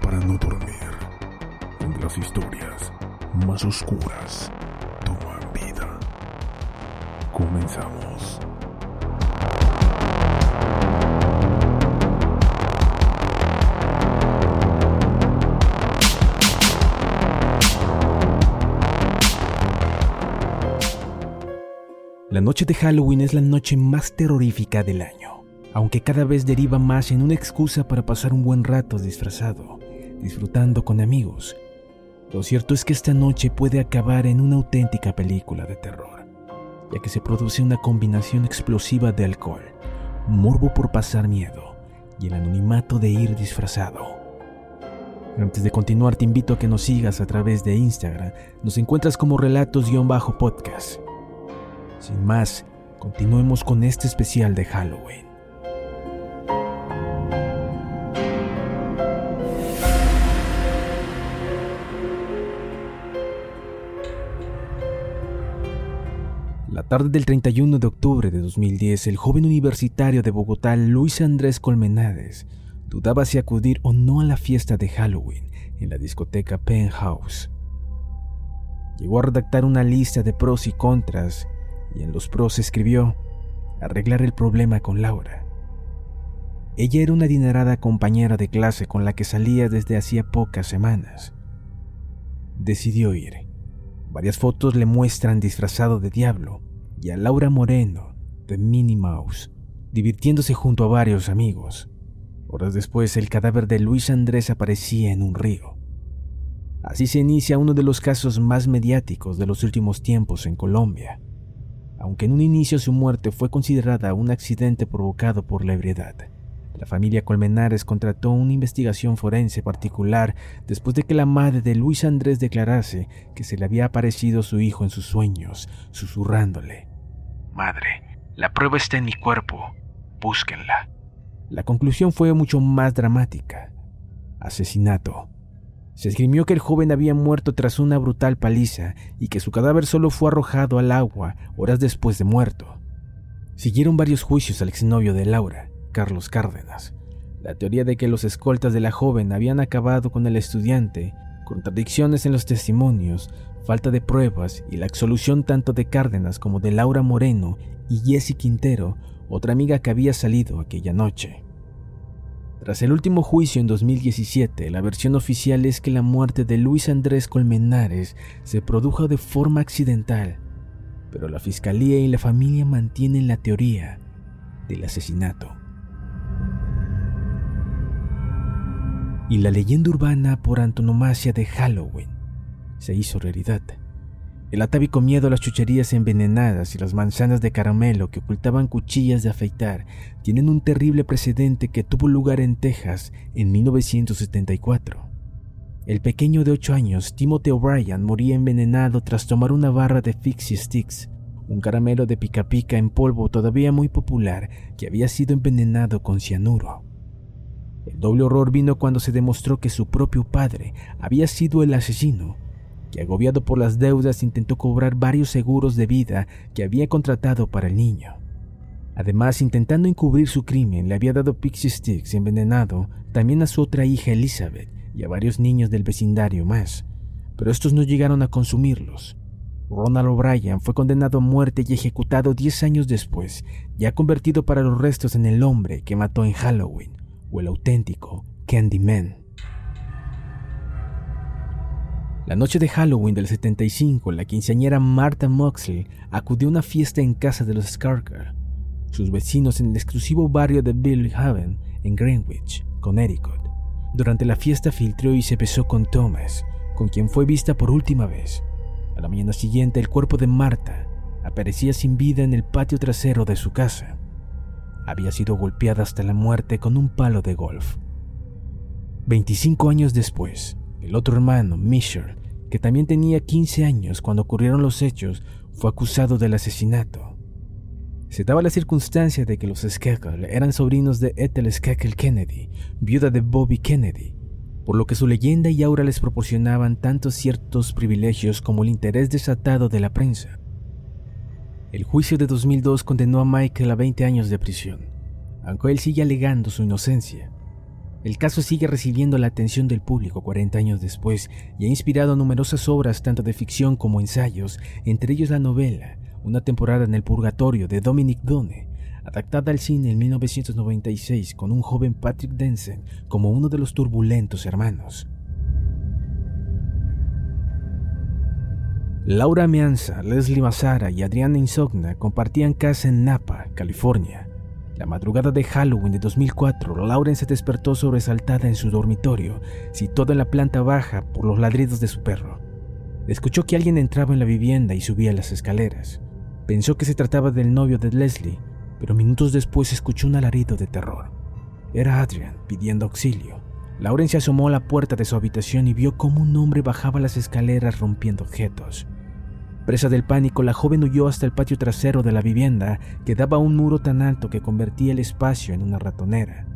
Para no dormir, donde las historias más oscuras toman vida. Comenzamos. La noche de Halloween es la noche más terrorífica del año, aunque cada vez deriva más en una excusa para pasar un buen rato disfrazado, disfrutando con amigos. Lo cierto es que esta noche puede acabar en una auténtica película de terror, ya que se produce una combinación explosiva de alcohol, morbo por pasar miedo y el anonimato de ir disfrazado. Antes de continuar te invito a que nos sigas a través de Instagram, nos encuentras como relatos-podcast. Sin más, continuemos con este especial de Halloween. Tarde del 31 de octubre de 2010, el joven universitario de Bogotá, Luis Andrés Colmenades, dudaba si acudir o no a la fiesta de Halloween en la discoteca Penthouse. Llegó a redactar una lista de pros y contras y en los pros escribió arreglar el problema con Laura. Ella era una adinerada compañera de clase con la que salía desde hacía pocas semanas. Decidió ir. Varias fotos le muestran disfrazado de diablo y a Laura Moreno, de Minnie Mouse, divirtiéndose junto a varios amigos. Horas después, el cadáver de Luis Andrés aparecía en un río. Así se inicia uno de los casos más mediáticos de los últimos tiempos en Colombia aunque en un inicio su muerte fue considerada un accidente provocado por la ebriedad. La familia Colmenares contrató una investigación forense particular después de que la madre de Luis Andrés declarase que se le había aparecido su hijo en sus sueños, susurrándole, Madre, la prueba está en mi cuerpo, búsquenla. La conclusión fue mucho más dramática. Asesinato. Se esgrimió que el joven había muerto tras una brutal paliza y que su cadáver solo fue arrojado al agua horas después de muerto. Siguieron varios juicios al exnovio de Laura, Carlos Cárdenas. La teoría de que los escoltas de la joven habían acabado con el estudiante, contradicciones en los testimonios, falta de pruebas y la absolución tanto de Cárdenas como de Laura Moreno y Jessie Quintero, otra amiga que había salido aquella noche. Tras el último juicio en 2017, la versión oficial es que la muerte de Luis Andrés Colmenares se produjo de forma accidental, pero la fiscalía y la familia mantienen la teoría del asesinato. Y la leyenda urbana por antonomasia de Halloween se hizo realidad. El atávico miedo a las chucherías envenenadas y las manzanas de caramelo que ocultaban cuchillas de afeitar tienen un terrible precedente que tuvo lugar en Texas en 1974. El pequeño de 8 años, Timothy O'Brien, moría envenenado tras tomar una barra de Fixie Sticks, un caramelo de pica pica en polvo todavía muy popular que había sido envenenado con cianuro. El doble horror vino cuando se demostró que su propio padre había sido el asesino que agobiado por las deudas intentó cobrar varios seguros de vida que había contratado para el niño. Además, intentando encubrir su crimen, le había dado Pixie Sticks envenenado también a su otra hija Elizabeth y a varios niños del vecindario más, pero estos no llegaron a consumirlos. Ronald O'Brien fue condenado a muerte y ejecutado 10 años después, ya convertido para los restos en el hombre que mató en Halloween, el auténtico Candyman. La noche de Halloween del 75, la quinceañera Martha Moxley acudió a una fiesta en casa de los Skarker, sus vecinos en el exclusivo barrio de Billy Haven, en Greenwich, Connecticut. Durante la fiesta filtró y se besó con Thomas, con quien fue vista por última vez. A la mañana siguiente, el cuerpo de Marta aparecía sin vida en el patio trasero de su casa. Había sido golpeada hasta la muerte con un palo de golf. 25 años después, el otro hermano, Misher, que también tenía 15 años cuando ocurrieron los hechos, fue acusado del asesinato. Se daba la circunstancia de que los Skekel eran sobrinos de Ethel Skekel Kennedy, viuda de Bobby Kennedy, por lo que su leyenda y aura les proporcionaban tanto ciertos privilegios como el interés desatado de la prensa. El juicio de 2002 condenó a Michael a 20 años de prisión, aunque él sigue alegando su inocencia. El caso sigue recibiendo la atención del público 40 años después y ha inspirado numerosas obras tanto de ficción como ensayos, entre ellos la novela Una temporada en el purgatorio de Dominic Done, adaptada al cine en 1996 con un joven Patrick Denson como uno de los turbulentos hermanos. Laura Meanza, Leslie Mazara y Adriana Insogna compartían casa en Napa, California. La madrugada de Halloween de 2004, Lauren se despertó sobresaltada en su dormitorio, situado en la planta baja por los ladridos de su perro. Escuchó que alguien entraba en la vivienda y subía las escaleras. Pensó que se trataba del novio de Leslie, pero minutos después escuchó un alarido de terror. Era Adrian pidiendo auxilio. Lauren se asomó a la puerta de su habitación y vio cómo un hombre bajaba las escaleras rompiendo objetos. Presa del pánico, la joven huyó hasta el patio trasero de la vivienda, que daba un muro tan alto que convertía el espacio en una ratonera.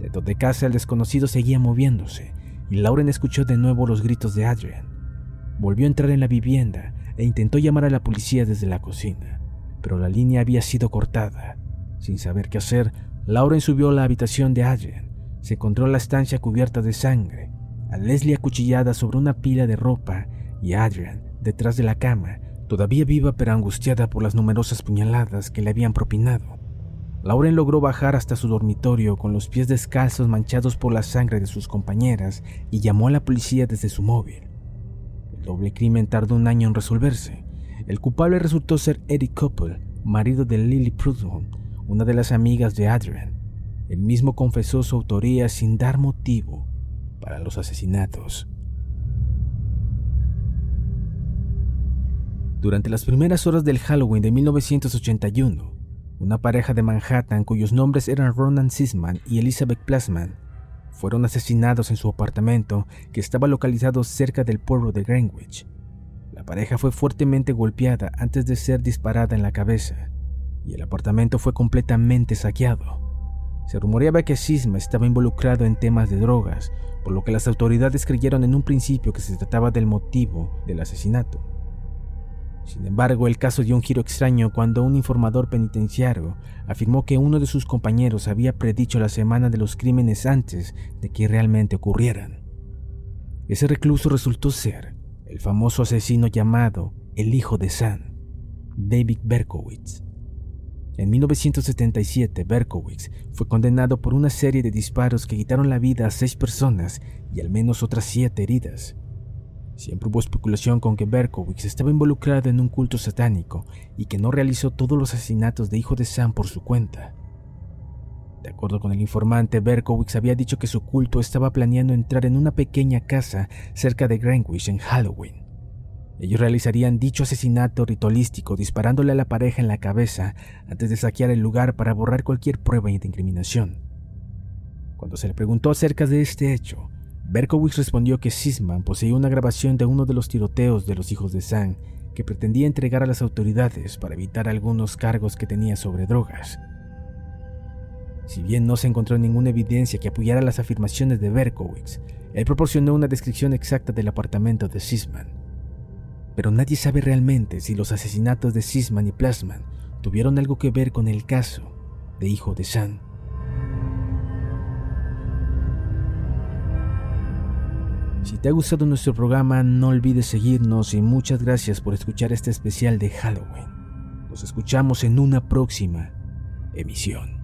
Dentro de casa el desconocido seguía moviéndose, y Lauren escuchó de nuevo los gritos de Adrian. Volvió a entrar en la vivienda e intentó llamar a la policía desde la cocina, pero la línea había sido cortada. Sin saber qué hacer, Lauren subió a la habitación de Adrian. Se encontró la estancia cubierta de sangre, a Leslie acuchillada sobre una pila de ropa y Adrian detrás de la cama, todavía viva pero angustiada por las numerosas puñaladas que le habían propinado. Lauren logró bajar hasta su dormitorio con los pies descalzos manchados por la sangre de sus compañeras y llamó a la policía desde su móvil. El doble crimen tardó un año en resolverse. El culpable resultó ser Eddie Couple, marido de Lily Prudhomme, una de las amigas de Adrian. Él mismo confesó su autoría sin dar motivo para los asesinatos. Durante las primeras horas del Halloween de 1981, una pareja de Manhattan cuyos nombres eran Ronan Sisman y Elizabeth Plasman fueron asesinados en su apartamento que estaba localizado cerca del pueblo de Greenwich. La pareja fue fuertemente golpeada antes de ser disparada en la cabeza y el apartamento fue completamente saqueado. Se rumoreaba que Sisma estaba involucrado en temas de drogas, por lo que las autoridades creyeron en un principio que se trataba del motivo del asesinato. Sin embargo, el caso dio un giro extraño cuando un informador penitenciario afirmó que uno de sus compañeros había predicho la semana de los crímenes antes de que realmente ocurrieran. Ese recluso resultó ser el famoso asesino llamado el hijo de San, David Berkowitz. En 1977, Berkowitz fue condenado por una serie de disparos que quitaron la vida a seis personas y al menos otras siete heridas. Siempre hubo especulación con que Berkowitz estaba involucrado en un culto satánico y que no realizó todos los asesinatos de hijo de Sam por su cuenta. De acuerdo con el informante, Berkowitz había dicho que su culto estaba planeando entrar en una pequeña casa cerca de Greenwich en Halloween. Ellos realizarían dicho asesinato ritualístico disparándole a la pareja en la cabeza antes de saquear el lugar para borrar cualquier prueba de incriminación. Cuando se le preguntó acerca de este hecho, Berkowitz respondió que Sisman poseía una grabación de uno de los tiroteos de los hijos de Sam que pretendía entregar a las autoridades para evitar algunos cargos que tenía sobre drogas. Si bien no se encontró ninguna evidencia que apoyara las afirmaciones de Berkowitz, él proporcionó una descripción exacta del apartamento de Sisman. Pero nadie sabe realmente si los asesinatos de Sisman y Plasman tuvieron algo que ver con el caso de hijo de Sam. Si te ha gustado nuestro programa, no olvides seguirnos y muchas gracias por escuchar este especial de Halloween. Nos escuchamos en una próxima emisión.